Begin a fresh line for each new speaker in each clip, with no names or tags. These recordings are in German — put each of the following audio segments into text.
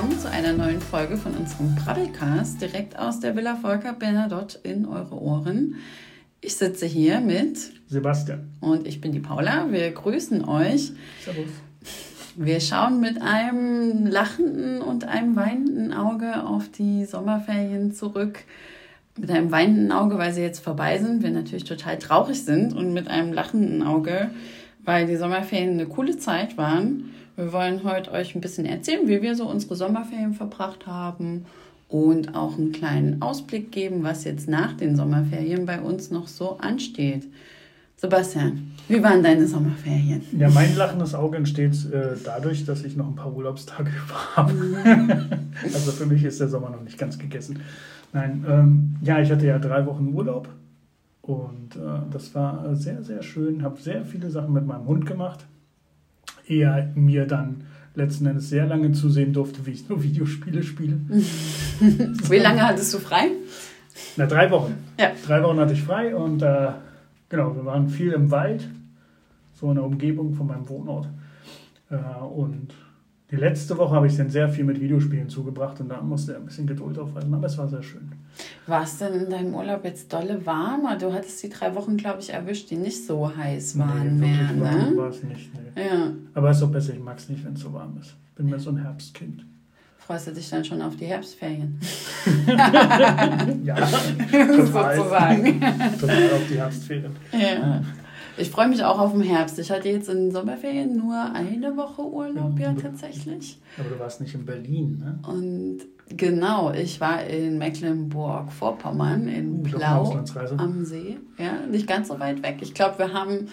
willkommen zu einer neuen Folge von unserem Brabbelcast direkt aus der Villa Volker Bernadotte in eure Ohren. Ich sitze hier mit
Sebastian
und ich bin die Paula. Wir grüßen euch.
Servus.
Wir schauen mit einem lachenden und einem weinenden Auge auf die Sommerferien zurück. Mit einem weinenden Auge, weil sie jetzt vorbei sind, wir natürlich total traurig sind und mit einem lachenden Auge, weil die Sommerferien eine coole Zeit waren. Wir wollen heute euch ein bisschen erzählen, wie wir so unsere Sommerferien verbracht haben und auch einen kleinen Ausblick geben, was jetzt nach den Sommerferien bei uns noch so ansteht. Sebastian, wie waren deine Sommerferien?
Ja, mein lachendes Auge entsteht äh, dadurch, dass ich noch ein paar Urlaubstage habe. also für mich ist der Sommer noch nicht ganz gegessen. Nein, ähm, ja, ich hatte ja drei Wochen Urlaub und äh, das war sehr, sehr schön. Habe sehr viele Sachen mit meinem Hund gemacht. Er mir dann letzten Endes sehr lange zusehen durfte, wie ich nur Videospiele spiele.
wie lange hattest du frei?
Na, drei Wochen.
Ja.
Drei Wochen hatte ich frei und äh, genau, wir waren viel im Wald, so in der Umgebung von meinem Wohnort. Äh, und die letzte Woche habe ich dann sehr viel mit Videospielen zugebracht und da musste er ein bisschen Geduld aufweisen, aber es war sehr schön.
War es denn in deinem Urlaub jetzt dolle warm? Du hattest die drei Wochen, glaube ich, erwischt, die nicht so heiß waren
nee,
mehr.
Ne? War es nicht. Nee.
Ja.
Aber es ist auch besser, ich mag es nicht, wenn es so warm ist. Ich bin mehr so ein Herbstkind.
Freust du dich dann schon auf die Herbstferien?
ja, total.
sozusagen.
total auf die Herbstferien.
Ja. Ich freue mich auch auf den Herbst. Ich hatte jetzt in Sommerferien nur eine Woche Urlaub, ja, tatsächlich.
Aber du warst nicht in Berlin, ne?
Und genau, ich war in Mecklenburg-Vorpommern, in Blau am See. Ja, nicht ganz so weit weg. Ich glaube, wir haben,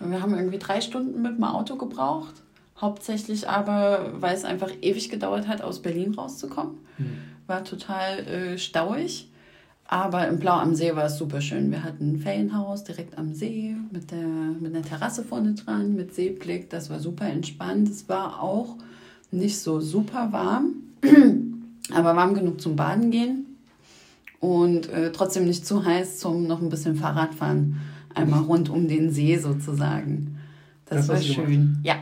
wir haben irgendwie drei Stunden mit dem Auto gebraucht. Hauptsächlich aber, weil es einfach ewig gedauert hat, aus Berlin rauszukommen.
Hm.
War total äh, stauig. Aber im Blau am See war es super schön. Wir hatten ein Ferienhaus direkt am See mit der, mit einer Terrasse vorne dran, mit Seeblick. Das war super entspannt. Es war auch nicht so super warm, aber warm genug zum Baden gehen. Und äh, trotzdem nicht zu heiß zum noch ein bisschen Fahrradfahren. Einmal rund um den See sozusagen. Das, das war schön. Ja.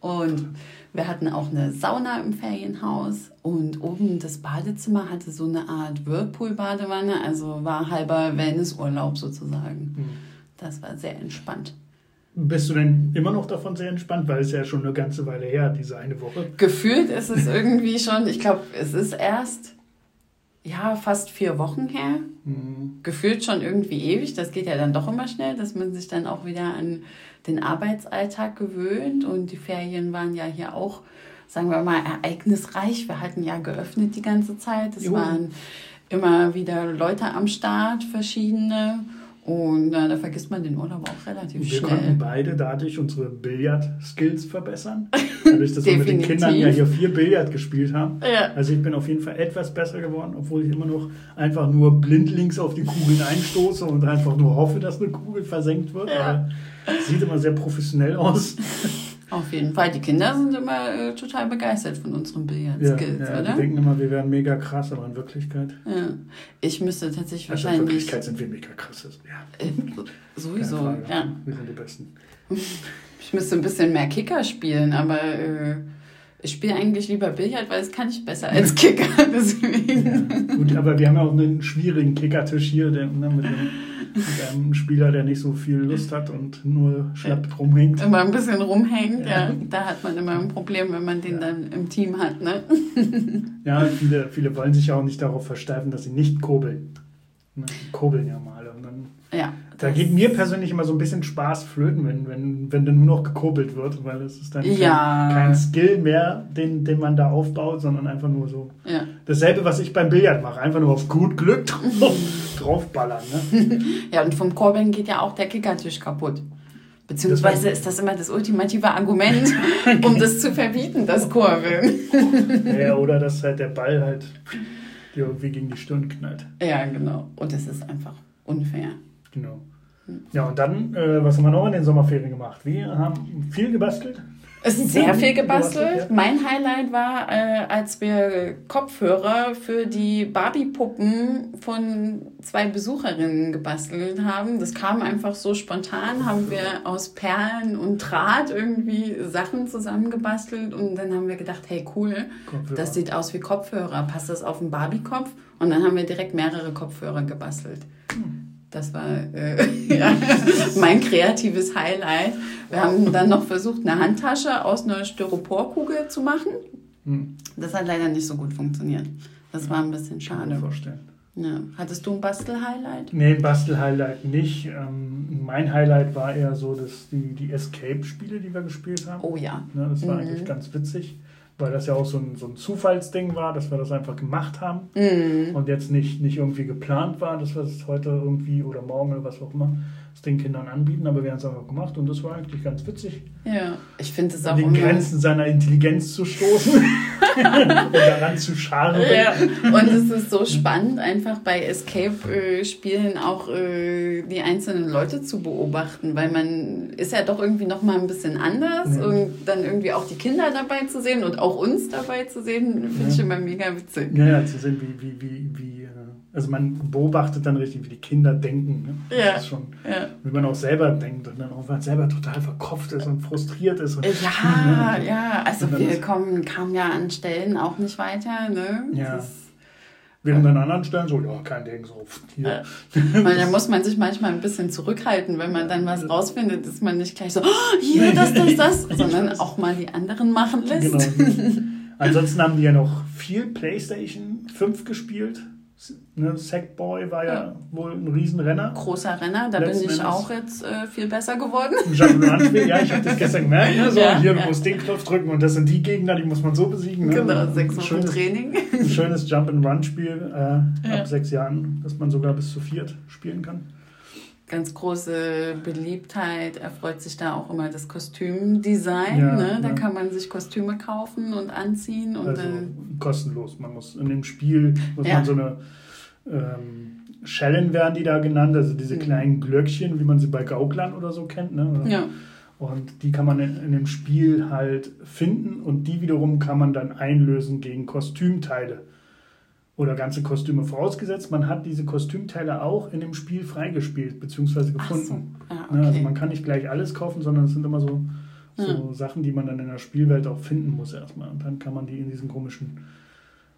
Und wir hatten auch eine Sauna im Ferienhaus und oben das Badezimmer hatte so eine Art Whirlpool-Badewanne, also war halber Wellnessurlaub sozusagen. Mhm. Das war sehr entspannt.
Bist du denn immer noch davon sehr entspannt, weil es ja schon eine ganze Weile her, diese eine Woche?
Gefühlt ist es irgendwie schon, ich glaube, es ist erst ja fast vier Wochen her. Mhm. Gefühlt schon irgendwie ewig. Das geht ja dann doch immer schnell, dass man sich dann auch wieder an den Arbeitsalltag gewöhnt und die Ferien waren ja hier auch, sagen wir mal, ereignisreich. Wir hatten ja geöffnet die ganze Zeit. Es jo. waren immer wieder Leute am Start, verschiedene. Und äh, da vergisst man den Urlaub auch relativ
wir
schnell.
Wir konnten beide dadurch unsere Billard-Skills verbessern. Dadurch, dass wir mit den Kindern ja hier vier Billard gespielt haben.
Ja.
Also ich bin auf jeden Fall etwas besser geworden, obwohl ich immer noch einfach nur blindlings auf die Kugeln einstoße und einfach nur hoffe, dass eine Kugel versenkt wird.
Ja.
Sieht immer sehr professionell aus.
Auf jeden Fall. Die Kinder sind immer äh, total begeistert von unseren Billard-Skills,
ja, ja,
oder?
Die denken immer, wir wären mega krass, aber in Wirklichkeit.
Ja. Ich müsste tatsächlich
also
wahrscheinlich.
In Wirklichkeit sind wir mega krass. Ja.
Äh, sowieso, ja.
Wir sind die Besten.
Ich müsste ein bisschen mehr Kicker spielen, aber äh, ich spiele eigentlich lieber Billard, weil es kann ich besser als Kicker. Deswegen.
Ja, gut, aber wir haben ja auch einen schwierigen Kickertisch hier, der, ne, mit, dem, mit, einem Spieler, der nicht so viel Lust hat und nur schlapp rumhängt.
Immer ein bisschen rumhängt, ja. ja. Da hat man immer ein Problem, wenn man den ja. dann im Team hat. Ne?
Ja, viele, viele wollen sich ja auch nicht darauf versteifen, dass sie nicht kurbeln. Ne? Kurbeln ja mal. Und dann
ja,
da geht mir persönlich immer so ein bisschen Spaß flöten, wenn, wenn, wenn dann nur noch gekurbelt wird, weil es ist dann
ja.
kein, kein, Skill mehr, den, den man da aufbaut, sondern einfach nur so
ja.
dasselbe, was ich beim Billard mache, einfach nur auf gut Glück drauf, draufballern. Ne?
ja, und vom Kurbeln geht ja auch der Kickertisch kaputt. Beziehungsweise ist das immer das ultimative Argument, um das zu verbieten, das Kurbeln.
ja, oder dass halt der Ball halt irgendwie gegen die Stirn knallt.
Ja, genau. Und das ist einfach unfair.
Genau. Ja, und dann, äh, was haben wir noch in den Sommerferien gemacht? Wir haben viel gebastelt.
Es ist sehr viel gebastelt. Mein Highlight war, äh, als wir Kopfhörer für die Barbie-Puppen von zwei Besucherinnen gebastelt haben. Das kam einfach so spontan, haben wir aus Perlen und Draht irgendwie Sachen zusammengebastelt und dann haben wir gedacht, hey cool,
Kopfhörer.
das sieht aus wie Kopfhörer, passt das auf den Barbie-Kopf? Und dann haben wir direkt mehrere Kopfhörer gebastelt. Das war äh, mein kreatives Highlight. Wir haben dann noch versucht, eine Handtasche aus einer Styroporkugel zu machen.
Hm,
Das hat leider nicht so gut funktioniert. Das war ein bisschen
kann mir
schade.
vorstellen.
Ja. Hattest du ein Bastel-Highlight?
Nee, Bastel-Highlight nicht. Ähm, mein Highlight war eher so, dass die, die Escape-Spiele, die wir gespielt haben.
Oh ja.
Ne, das war
Mhm.
eigentlich ganz witzig, weil das ja auch so ein, so ein Zufallsding war, dass wir das einfach gemacht haben
Mhm.
und jetzt nicht, nicht irgendwie geplant war, dass wir es heute irgendwie oder morgen oder was auch immer es den Kindern anbieten, aber wir haben es einfach gemacht und das war eigentlich ganz witzig,
Ja. Ich finde es auch
an
immer.
Grenzen seiner Intelligenz zu stoßen und daran zu scharren.
Ja, und es ist so spannend, einfach bei Escape-Spielen auch äh, die einzelnen Leute zu beobachten, weil man ist ja doch irgendwie noch mal ein bisschen anders
Ja.
und dann irgendwie auch die Kinder dabei zu sehen und auch uns dabei zu sehen, finde ich
Ja.
immer mega witzig.
Ja, ja, zu sehen, wie, wie, wie, wie, äh, also man beobachtet dann richtig, wie die Kinder denken. Ne? Das
Ja.
ist schon,
Ja.
wie man auch selber denkt und dann auch man selber total verkopft ist und frustriert ist. Und,
Ja, ja, also
Und dann
wir
ist-
kommen, kamen ja an Stellen auch nicht weiter, ne?
Ja.
Das
Während an anderen Stellen so, ja, kein Ding, so, hier.
Ja. Weil da muss man sich manchmal ein bisschen zurückhalten, wenn man dann was rausfindet, ist man nicht gleich so, oh, hier, das, das, das, sondern auch mal die anderen machen lässt.
Genau. Ansonsten haben die ja noch viel PlayStation 5 gespielt. Ne, Sackboy war ja,
Ja.
wohl ein Riesenrenner.
Großer Renner, da
Letzten
bin ich
Endes.
auch jetzt äh, viel besser geworden.
Ja, ich habe das gestern gemerkt. Ne? So,
Ja,
hier, du
ja.
musst den Knopf drücken und das sind die Gegner, die muss man so besiegen. Ne?
Genau, sechs Wochen Training.
ein schönes Jump'n'Run-Spiel äh, ab sechs Jahren, das man sogar bis zu viert spielen kann.
Ganz große Beliebtheit erfreut sich da auch immer das Kostümdesign.
Ja,
ne? Da
ja.
kann man sich Kostüme kaufen und anziehen. Und
Also
äh,
kostenlos. Man muss in dem Spiel muss
Ja.
man so eine ähm, Schellen werden die da genannt, also diese
Mhm.
kleinen Glöckchen, wie man sie bei Gauklern oder so kennt. Ne?
ja,
Und die kann man in, in dem Spiel halt finden und die wiederum kann man dann einlösen gegen Kostümteile oder ganze Kostüme. Vorausgesetzt, man hat diese Kostümteile auch in dem Spiel freigespielt bzw.
ach so.
gefunden.
Ja,
Ne, Also
okay.
man kann nicht gleich alles kaufen, sondern es sind immer so, so
Ja.
Sachen, die man dann in der Spielwelt auch finden muss erstmal. Und dann kann man die in diesen komischen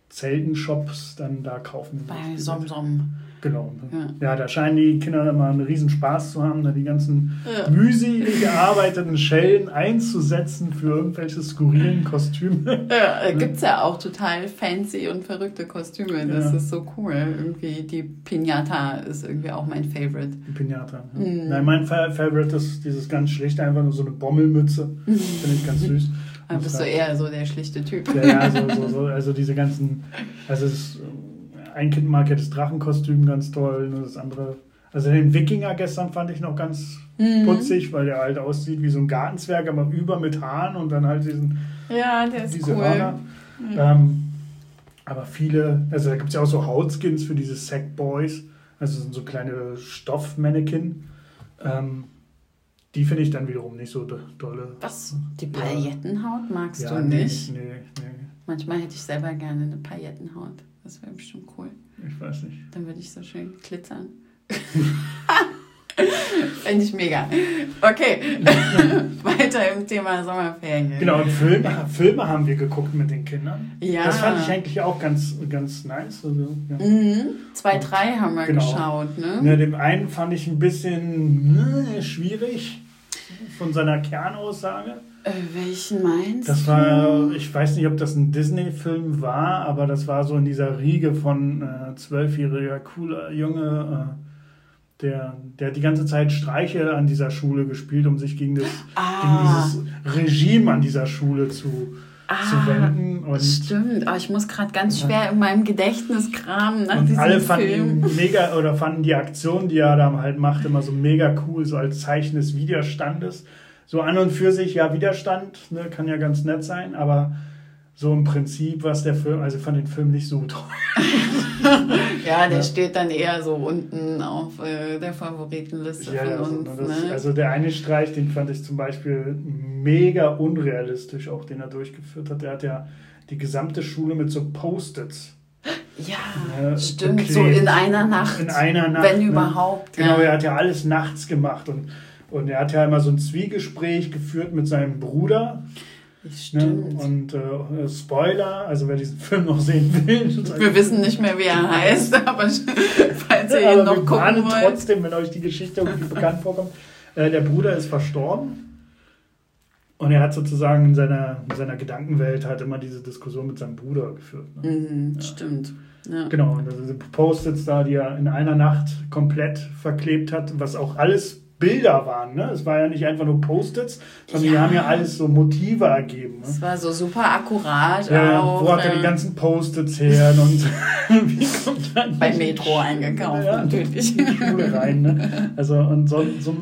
Zeltenshops dann da kaufen.
Bei. SomSom.
Genau.
Ja.
Ja, da scheinen die Kinder immer einen riesen Spaß zu haben, da die ganzen
Ja.
mühselig gearbeiteten Schellen einzusetzen für irgendwelche skurrilen Kostüme.
Ja, äh, gibt's ja auch total fancy und verrückte Kostüme. Das
Ja.
ist so cool. Irgendwie die Pinata ist irgendwie auch mein Favorite.
Die Pinata. Ja.
Mhm.
Nein, mein Fa- Favorite ist dieses ganz schlichte, einfach nur so eine Bommelmütze. Finde ich ganz süß.
Da
Und
bist du eher so der schlichte Typ.
Ja, ja, so, so, so, also diese ganzen, also es, ein Kind mag ja das Drachenkostüm ganz toll, nur das andere, also den Wikinger gestern fand ich noch ganz
Mhm.
putzig, weil der halt aussieht wie so ein Gartenzwerg, aber über mit Haaren und dann halt diesen,
Ja, der ist
diese
cool.
Hörner. Ähm, aber viele, also da gibt es ja auch so Hautskins für diese Sackboys, also sind so kleine Stoffmannequin. Ähm, die finde ich dann wiederum nicht so do- dolle.
Was? Die Paillettenhaut magst
Ja,
du
nee,
nicht?
Nee, nee,
Manchmal hätte ich selber gerne eine Paillettenhaut. Das wäre bestimmt cool.
ich weiß nicht.
Dann würde ich so schön glitzern. Fände ich mega. Okay, weiter im Thema Sommerferien.
Genau, und Filme, Filme haben wir geguckt mit den Kindern.
Ja.
Das fand ich eigentlich auch ganz, ganz nice. Also, ja.
Mhm. Zwei, drei haben wir
Genau.
geschaut, ne?
Ne, dem einen fand ich ein bisschen ne, schwierig von seiner Kernaussage.
Äh, welchen meinst
Das
du?
war, ich weiß nicht, ob das ein Disney-Film war, aber das war so in dieser Riege von äh, zwölfjähriger, cooler Junge, äh, der, der hat die ganze Zeit Streiche an dieser Schule gespielt, um sich gegen, das,
Ah.
gegen dieses Regime an dieser Schule zu, zu
Ah,
wenden. Und,
Stimmt, aber ich muss gerade ganz schwer in meinem Gedächtnis kramen nach
und
diesem
alle fanden mega oder fanden die Aktion, die er da halt macht, immer so mega cool, so als Zeichen des Widerstandes. So an und für sich, ja, Widerstand ne, kann ja ganz nett sein, aber so im Prinzip, was der Film, also ich fand den Film nicht so toll.
ja, der ja. steht dann eher so unten auf äh, der Favoritenliste ja, von
uns. Also, das, ne? also der eine Streich, den fand ich zum Beispiel mega unrealistisch, auch den er durchgeführt hat. Der hat ja die gesamte Schule mit so Post-its.
Ja, äh, stimmt, beklebt. so in einer Nacht.
In einer Nacht.
Wenn ne? überhaupt.
Genau, ja. er hat ja alles nachts gemacht und, und er hat ja immer so ein Zwiegespräch geführt mit seinem Bruder.
Ne? Stimmt.
Ne? Und äh, Spoiler, also wer diesen Film noch sehen will.
Wir wissen nicht mehr, wie er heißt, aber falls ihr ihn noch wir gucken wollt.
trotzdem, wenn euch die Geschichte irgendwie bekannt vorkommt. Äh, der Bruder ist verstorben. Und er hat sozusagen in seiner, in seiner Gedankenwelt halt immer diese Diskussion mit seinem Bruder geführt.
Ne? Mhm, ja. Stimmt. Ja.
Genau, und diese Post-its da, die er in einer Nacht komplett verklebt hat, was auch alles Bilder waren. Ne? Es war ja nicht einfach nur Post-its, sondern ja. die haben ja alles so Motive ergeben. Ne?
Es war so super akkurat.
Ja, auch, wo hat er die ganzen Post-its her? Und wie kommt dann
Bei Metro eingekauft, ja, natürlich.
In die Schule rein. Ne? Also, und so, so,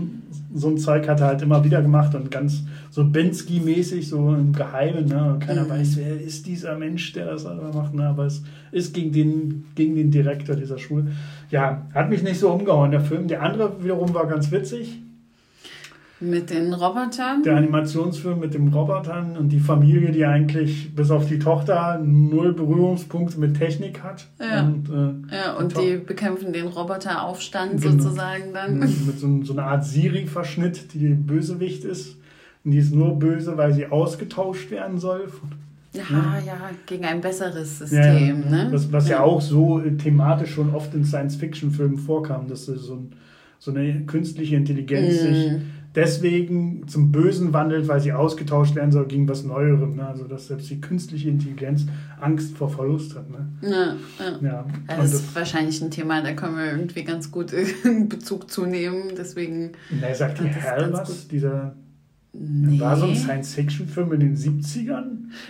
so ein Zeug hat er halt immer wieder gemacht und ganz so Bensky-mäßig, so im Geheimen. Ne? Keiner mhm. weiß, wer ist dieser Mensch, der das macht. Ne? Aber es ist gegen den, gegen den Direktor dieser Schule. Ja, hat mich nicht so umgehauen, der Film. Der andere wiederum war ganz witzig.
Mit den Robotern?
Der Animationsfilm mit den Robotern und die Familie, die eigentlich bis auf die Tochter null Berührungspunkte mit Technik hat.
Ja, und, äh, ja, und die bekämpfen den Roboteraufstand genau. sozusagen dann.
Mit so, so einer Art Siri-Verschnitt, die Bösewicht ist. Und die ist nur böse, weil sie ausgetauscht werden soll.
Ja, ne? ja, gegen ein besseres System. Ja, ne?
was, was ja. ja. auch so thematisch schon oft in Science-Fiction-Filmen vorkam, dass so, ein, so eine künstliche Intelligenz mm. sich deswegen zum Bösen wandelt, weil sie ausgetauscht werden soll gegen was Neuerem. Ne? Also dass selbst die künstliche Intelligenz Angst vor Verlust hat. Ne?
Ja, ja. ja. das ist das, wahrscheinlich ein Thema, da können wir irgendwie ganz gut in Bezug zu nehmen. Deswegen.
Na, sagt die Hell was? Gut. Dieser Nee. War so ein Science-Fiction-Film in den 70ern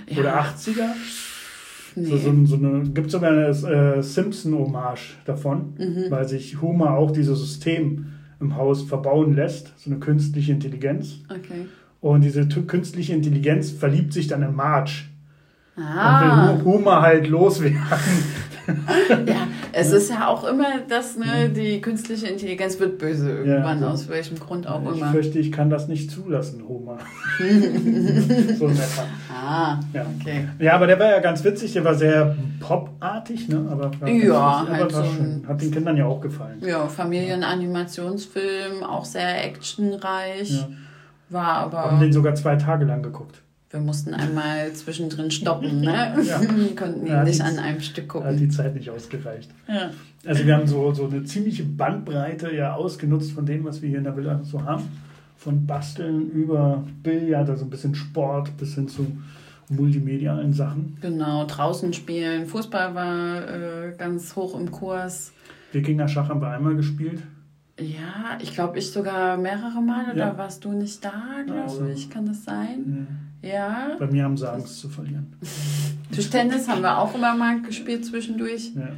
ja. oder 80er? Nee. So, so, so eine, gibt sogar eine äh, Simpson-Hommage davon, mhm. weil sich Homer auch dieses System im Haus verbauen lässt, so eine künstliche Intelligenz.
Okay.
Und diese künstliche Intelligenz verliebt sich dann in Marge. Ah. Und will Homer halt loswerden.
ja, es ist ja auch immer das, ne, die künstliche Intelligenz wird böse irgendwann, ja, aus welchem Grund auch
ich
immer.
Ich fürchte, ich kann das nicht zulassen, Homer. so ein
Ah, ja. okay.
Ja, aber der war ja ganz witzig, der war sehr popartig, ne? aber,
ja,
witzig, halt so schön. hat den Kindern ja auch gefallen.
Ja, Familienanimationsfilm, auch sehr actionreich. Ja. War aber.
Haben den sogar zwei Tage lang geguckt.
Wir mussten einmal zwischendrin stoppen, ne? Ja. Wir konnten ja, nicht an einem Stück gucken.
Hat die Zeit nicht ausgereicht.
Ja.
Also wir haben so, so eine ziemliche Bandbreite ja ausgenutzt von dem, was wir hier in der Villa so haben. Von Basteln über Billard, also ein bisschen Sport bis hin zu multimedialen Sachen.
Genau, draußen spielen. Fußball war äh, ganz hoch im Kurs.
Wikinger Schach haben wir einmal gespielt.
Ja, ich glaube, ich sogar mehrere Male. Ja. Da warst du nicht da, glaube also. ich. Kann das sein? Ja. Ja.
Bei mir haben sie Angst zu verlieren.
Tischtennis haben wir auch immer mal gespielt zwischendurch.
Ja.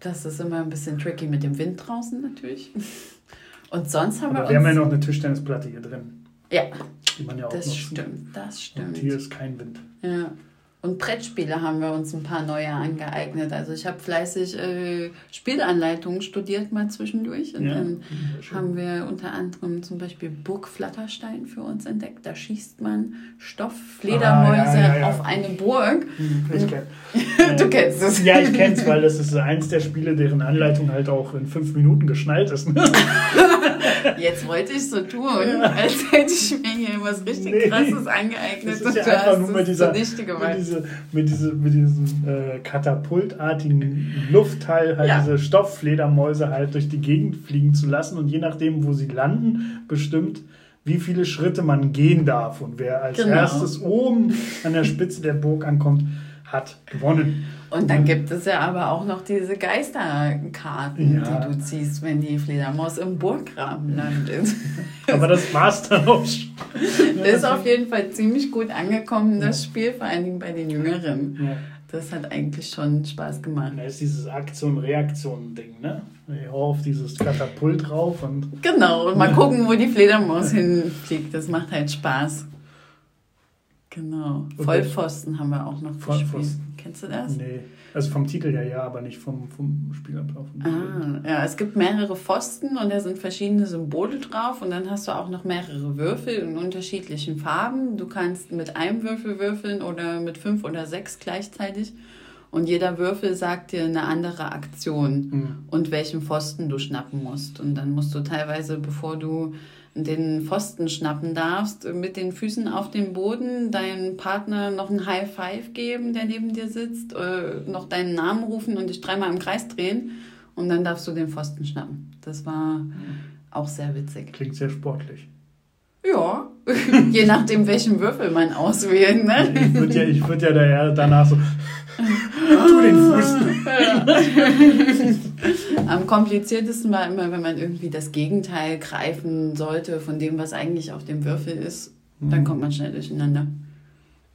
Das ist immer ein bisschen tricky mit dem Wind draußen natürlich. Und sonst haben
Aber
wir.
Wir haben ja noch eine Tischtennisplatte hier drin.
Ja.
Die man ja auch
das
nutzen.
stimmt, das stimmt. Und
hier ist kein Wind.
Ja. Und Brettspiele haben wir uns ein paar neue angeeignet. Also ich habe fleißig äh, Spielanleitungen studiert mal zwischendurch. Und ja, dann haben wir unter anderem zum Beispiel Burg Flatterstein für uns entdeckt. Da schießt man Stofffledermäuse ah, ja, auf eine Burg.
Hm, ich kenn.
du kennst es.
Ja, ich kenne es, weil das ist eins der Spiele, deren Anleitung halt auch in fünf Minuten geschnallt ist.
Jetzt wollte ich so tun, als hätte ich mir hier was richtig nee, krasses angeeignet. Das
ist ja einfach nur mit dieser, mit, diese, mit, diese, mit diesem äh, katapultartigen Luftteil halt ja. diese Stofffledermäuse halt durch die Gegend fliegen zu lassen und je nachdem, wo sie landen, bestimmt, wie viele Schritte man gehen darf und wer als genau. erstes oben an der Spitze der Burg ankommt, hat gewonnen.
Und dann gibt es ja aber auch noch diese Geisterkarten, ja. die du ziehst, wenn die Fledermaus im Burggraben landet.
aber das war's dann auch schon.
Das ist auf jeden Fall ziemlich gut angekommen, das Spiel, vor allen Dingen bei den Jüngeren. Ja. Das hat eigentlich schon Spaß gemacht.
Da ist dieses Aktion-Reaktion-Ding, ne? Auf dieses Katapult drauf und.
Genau, und mal gucken, wo die Fledermaus hinfliegt. Das macht halt Spaß. Genau. Vollpfosten haben wir auch noch
Vollpfosten.
gespielt. Kennst du das?
Nee, also vom Titel her ja, aber nicht vom, vom Spielablauf.
Ah, ja, es gibt mehrere Pfosten und da sind verschiedene Symbole drauf und dann hast du auch noch mehrere Würfel in unterschiedlichen Farben. Du kannst mit einem Würfel würfeln oder mit fünf oder sechs gleichzeitig. Und jeder Würfel sagt dir eine andere Aktion
Mhm.
und welchen Pfosten du schnappen musst. Und dann musst du teilweise, bevor du den Pfosten schnappen darfst, mit den Füßen auf dem Boden deinem Partner noch ein High Five geben, der neben dir sitzt, äh, noch deinen Namen rufen und dich dreimal im Kreis drehen. Und dann darfst du den Pfosten schnappen. Das war auch sehr witzig.
Klingt sehr sportlich.
Ja, je nachdem, welchen Würfel man auswählt. Ne?
Ich würde ja, ich würd ja danach so. tu den Fuß.
Am kompliziertesten war immer, wenn man irgendwie das Gegenteil greifen sollte von dem, was eigentlich auf dem Würfel ist. Dann kommt man schnell durcheinander.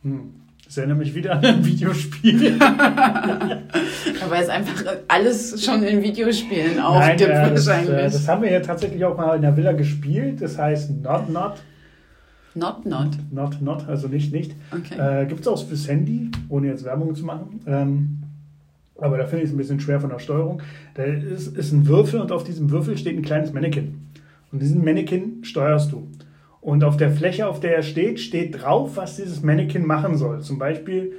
Hm. Das erinnert mich wieder an ein Videospiel.
Aber es einfach alles schon in Videospielen
Nein,
aufgibt
äh, das,
wahrscheinlich.
äh, das haben wir ja tatsächlich auch mal in der Villa gespielt. Das heißt Not Not.
not, not.
Not Not, also nicht nicht.
Okay.
Äh, Gibt es auch fürs Handy, ohne jetzt Werbung zu machen. Ähm, aber da finde ich es ein bisschen schwer von der Steuerung. Da ist, ist ein Würfel und auf diesem Würfel steht ein kleines Mannequin. Und diesen Mannequin steuerst du. Und auf der Fläche, auf der er steht, steht drauf, was dieses Mannequin machen soll. Zum Beispiel,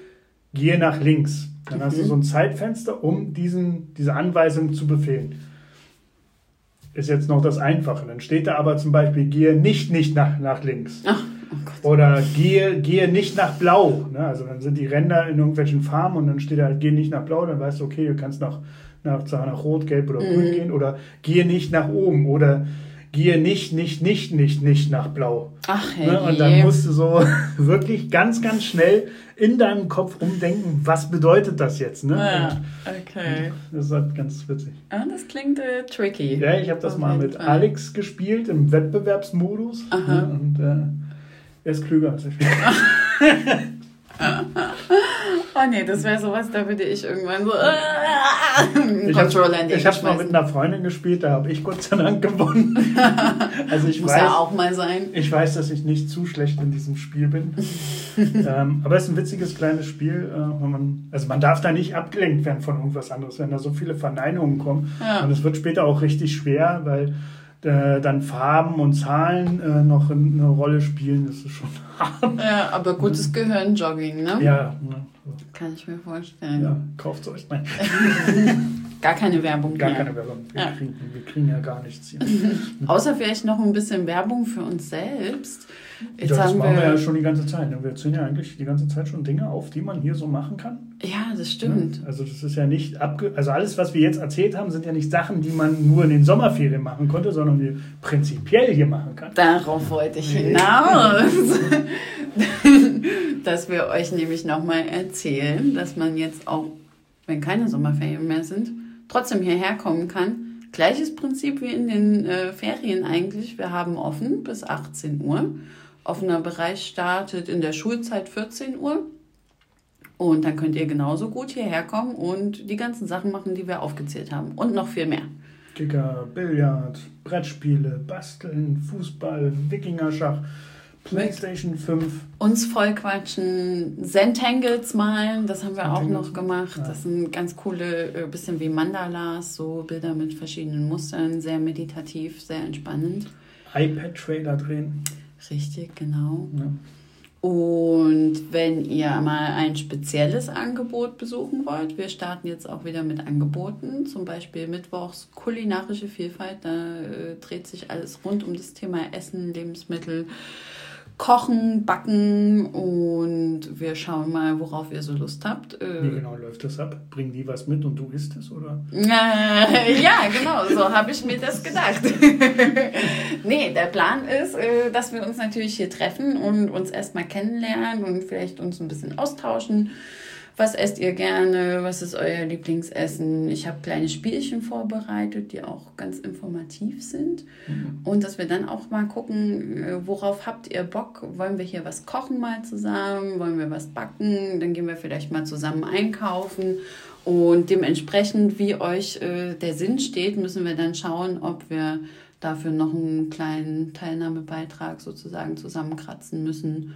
gehe nach links. Dann hast du so ein Zeitfenster, um diesen, diese Anweisung zu befehlen. Ist jetzt noch das Einfache. Dann steht da aber zum Beispiel, gehe nicht, nicht nach, nach links.
Ach, oh Gott.
Oder gehe, gehe nicht nach Blau. Ne? Also dann sind die Ränder in irgendwelchen Farben und dann steht da, gehe nicht nach Blau, dann weißt du, okay, du kannst nach, nach, nach Rot, Gelb oder Grün gehen. Oder gehe nicht nach oben. Oder gehe nicht, nicht, nicht, nicht, nicht nach Blau.
Ach, hey.
Ne? Und dann musst du so wirklich ganz, ganz schnell in deinem Kopf umdenken, was bedeutet das jetzt? Ne?
Ja,
Und
okay.
das ist halt ganz witzig.
Ah, das klingt äh, tricky.
Ja, ich habe das
Auf
mal mit
Fall.
Alex gespielt im Wettbewerbsmodus.
Aha.
Ne? Und äh, er ist klüger als ich.
Oh nee, das wäre sowas, da würde ich irgendwann so äh,
Ich
Controller in
habe ich mal mit einer Freundin gespielt, da habe ich Gott sei Dank gewonnen. also ich
Muss
weiß,
ja auch mal sein.
ich weiß, dass ich nicht zu schlecht in diesem Spiel bin. ähm, aber es ist ein witziges kleines Spiel. Äh, man, also man darf da nicht abgelenkt werden von irgendwas anderes, wenn da so viele Verneinungen kommen.
Ja.
Und es wird später auch richtig schwer, weil äh, dann Farben und Zahlen äh, noch eine Rolle spielen. Das ist schon hart.
Ja, aber gutes Gehirnjogging, ne?
Ja, ne?
Kann ich mir vorstellen.
ja kauft euch. Nein,
Gar keine Werbung
gar
mehr.
keine Werbung. Wir,
Ja.
kriegen, wir kriegen ja gar nichts hier.
Außer vielleicht noch ein bisschen Werbung für uns selbst. Jetzt
das
haben
machen wir
wir,
ja schon die ganze Zeit. ne? Wir zählen ja eigentlich die ganze Zeit schon Dinge auf, die man hier so machen kann.
ja, das stimmt.
Also das ist ja nicht abge also alles, was wir jetzt erzählt haben, sind ja nicht Sachen, die man nur in den Sommerferien machen konnte, sondern die prinzipiell hier machen kann.
Darauf wollte ich hinaus. dass wir euch nämlich nochmal erzählen, dass man jetzt auch, wenn keine Sommerferien mehr sind, trotzdem hierher kommen kann. Gleiches Prinzip wie in den äh, Ferien eigentlich. Wir haben offen bis 18 Uhr. Offener Bereich startet in der Schulzeit 14 Uhr. Und dann könnt ihr genauso gut hierher kommen und die ganzen Sachen machen, die wir aufgezählt haben. Und noch viel mehr.
Kicker, Billard, Brettspiele, Basteln, Fußball, Wikingerschach, Playstation 5.
uns voll quatschen, Zentangles malen, das haben wir auch noch gemacht. Das sind ganz coole, äh, bisschen wie Mandalas, so Bilder mit verschiedenen Mustern, sehr meditativ, sehr entspannend.
iPad-Trailer drehen.
Richtig, genau.
Ja.
Und wenn ihr mal ein spezielles Angebot besuchen wollt, wir starten jetzt auch wieder mit Angeboten, zum Beispiel Mittwochs kulinarische Vielfalt, da äh, dreht sich alles rund um das Thema Essen, Lebensmittel, Kochen, Backen und wir schauen mal, worauf ihr so Lust habt. Äh,
Wie genau läuft das ab? Bringen die was mit und du isst es, oder?
äh, ja, genau, so habe ich mir das gedacht. nee, der Plan ist, äh, dass wir uns natürlich hier treffen und uns erstmal kennenlernen und vielleicht uns ein bisschen austauschen. Was esst ihr gerne? Was ist euer Lieblingsessen? Ich habe kleine Spielchen vorbereitet, die auch ganz informativ sind. Und dass wir dann auch mal gucken, äh, worauf habt ihr Bock? Wollen wir hier was kochen mal zusammen? Wollen wir was backen? Dann gehen wir vielleicht mal zusammen einkaufen. Und dementsprechend, wie euch äh, der Sinn steht, müssen wir dann schauen, ob wir dafür noch einen kleinen Teilnahmebeitrag sozusagen zusammenkratzen müssen.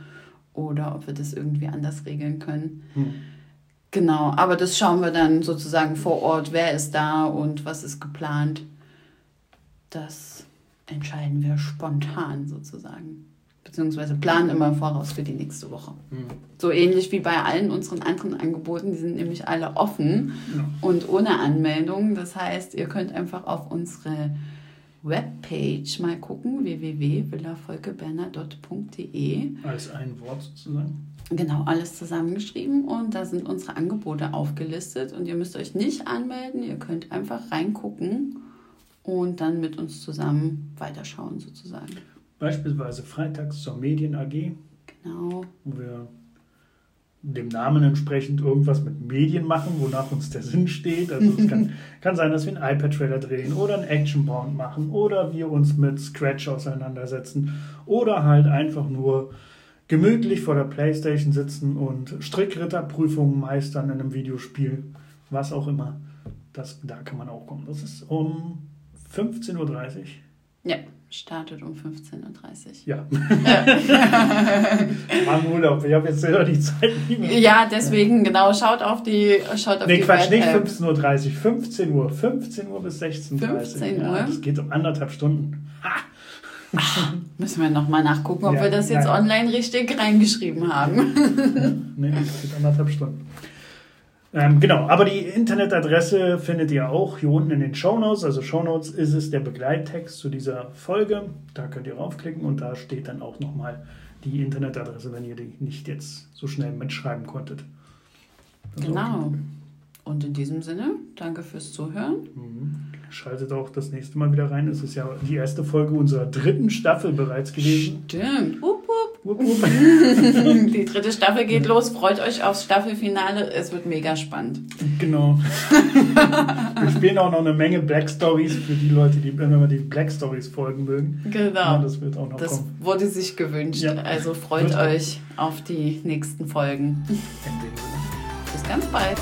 oder ob wir das irgendwie anders regeln können. Hm. Genau, aber das schauen wir dann sozusagen vor Ort, wer ist da und was ist geplant. Das entscheiden wir spontan sozusagen. Beziehungsweise planen immer voraus für die nächste Woche. Mhm. So ähnlich wie bei allen unseren anderen Angeboten. Die sind nämlich alle offen ja. und ohne Anmeldung. Das heißt, ihr könnt einfach auf unsere Webpage mal gucken, www.villavolkeberner.de.
Als ein Wort sozusagen.
Genau, alles zusammengeschrieben und da sind unsere Angebote aufgelistet und ihr müsst euch nicht anmelden, ihr könnt einfach reingucken und dann mit uns zusammen weiterschauen sozusagen.
Beispielsweise freitags zur Medien AG.
Genau.
Wo wir dem Namen entsprechend irgendwas mit Medien machen, wonach uns der Sinn steht. Also es kann, kann sein, dass wir einen iPad-Trailer drehen oder einen Action-Bound machen oder wir uns mit Scratch auseinandersetzen oder halt einfach nur gemütlich vor der Playstation sitzen und Strickritterprüfungen meistern in einem Videospiel, was auch immer. Das, da kann man auch kommen. Das ist um 15.30 Uhr.
Ja, startet um 15.30 Uhr.
Ja. Mann, Urlaub, ich habe jetzt selber die Zeit
nicht mehr. Ja, deswegen, genau, schaut auf die schaut auf
Nee, die Quatsch, nicht 15.30 Uhr, 15 Uhr. 15 Uhr bis 16.30 Uhr.
15 Uhr?
Ja, das geht um anderthalb Stunden. Ha!
Ach, müssen wir nochmal nachgucken, ob ja, wir das jetzt nein. online richtig reingeschrieben haben.
nee, das geht anderthalb Stunden. Ähm, genau, aber die Internetadresse findet ihr auch hier unten in den Show Notes. Also Show Notes ist es der Begleittext zu dieser Folge. Da könnt ihr raufklicken und da steht dann auch nochmal die Internetadresse, wenn ihr die nicht jetzt so schnell mitschreiben konntet.
Das genau. Und in diesem Sinne, danke fürs Zuhören.
Mhm. Schaltet auch das nächste Mal wieder rein. Es ist ja die erste Folge unserer dritten Staffel bereits gewesen.
Stimmt. Up, up. Up, die dritte Staffel geht los. Freut euch aufs Staffelfinale. Es wird mega spannend.
Genau. Wir spielen auch noch eine Menge Black Stories für die Leute, die immer die Black Stories folgen mögen.
Genau. Ja, das wird auch noch das kommen. wurde sich gewünscht. Ja. Also freut wird euch auf die nächsten Folgen. Bis ganz bald.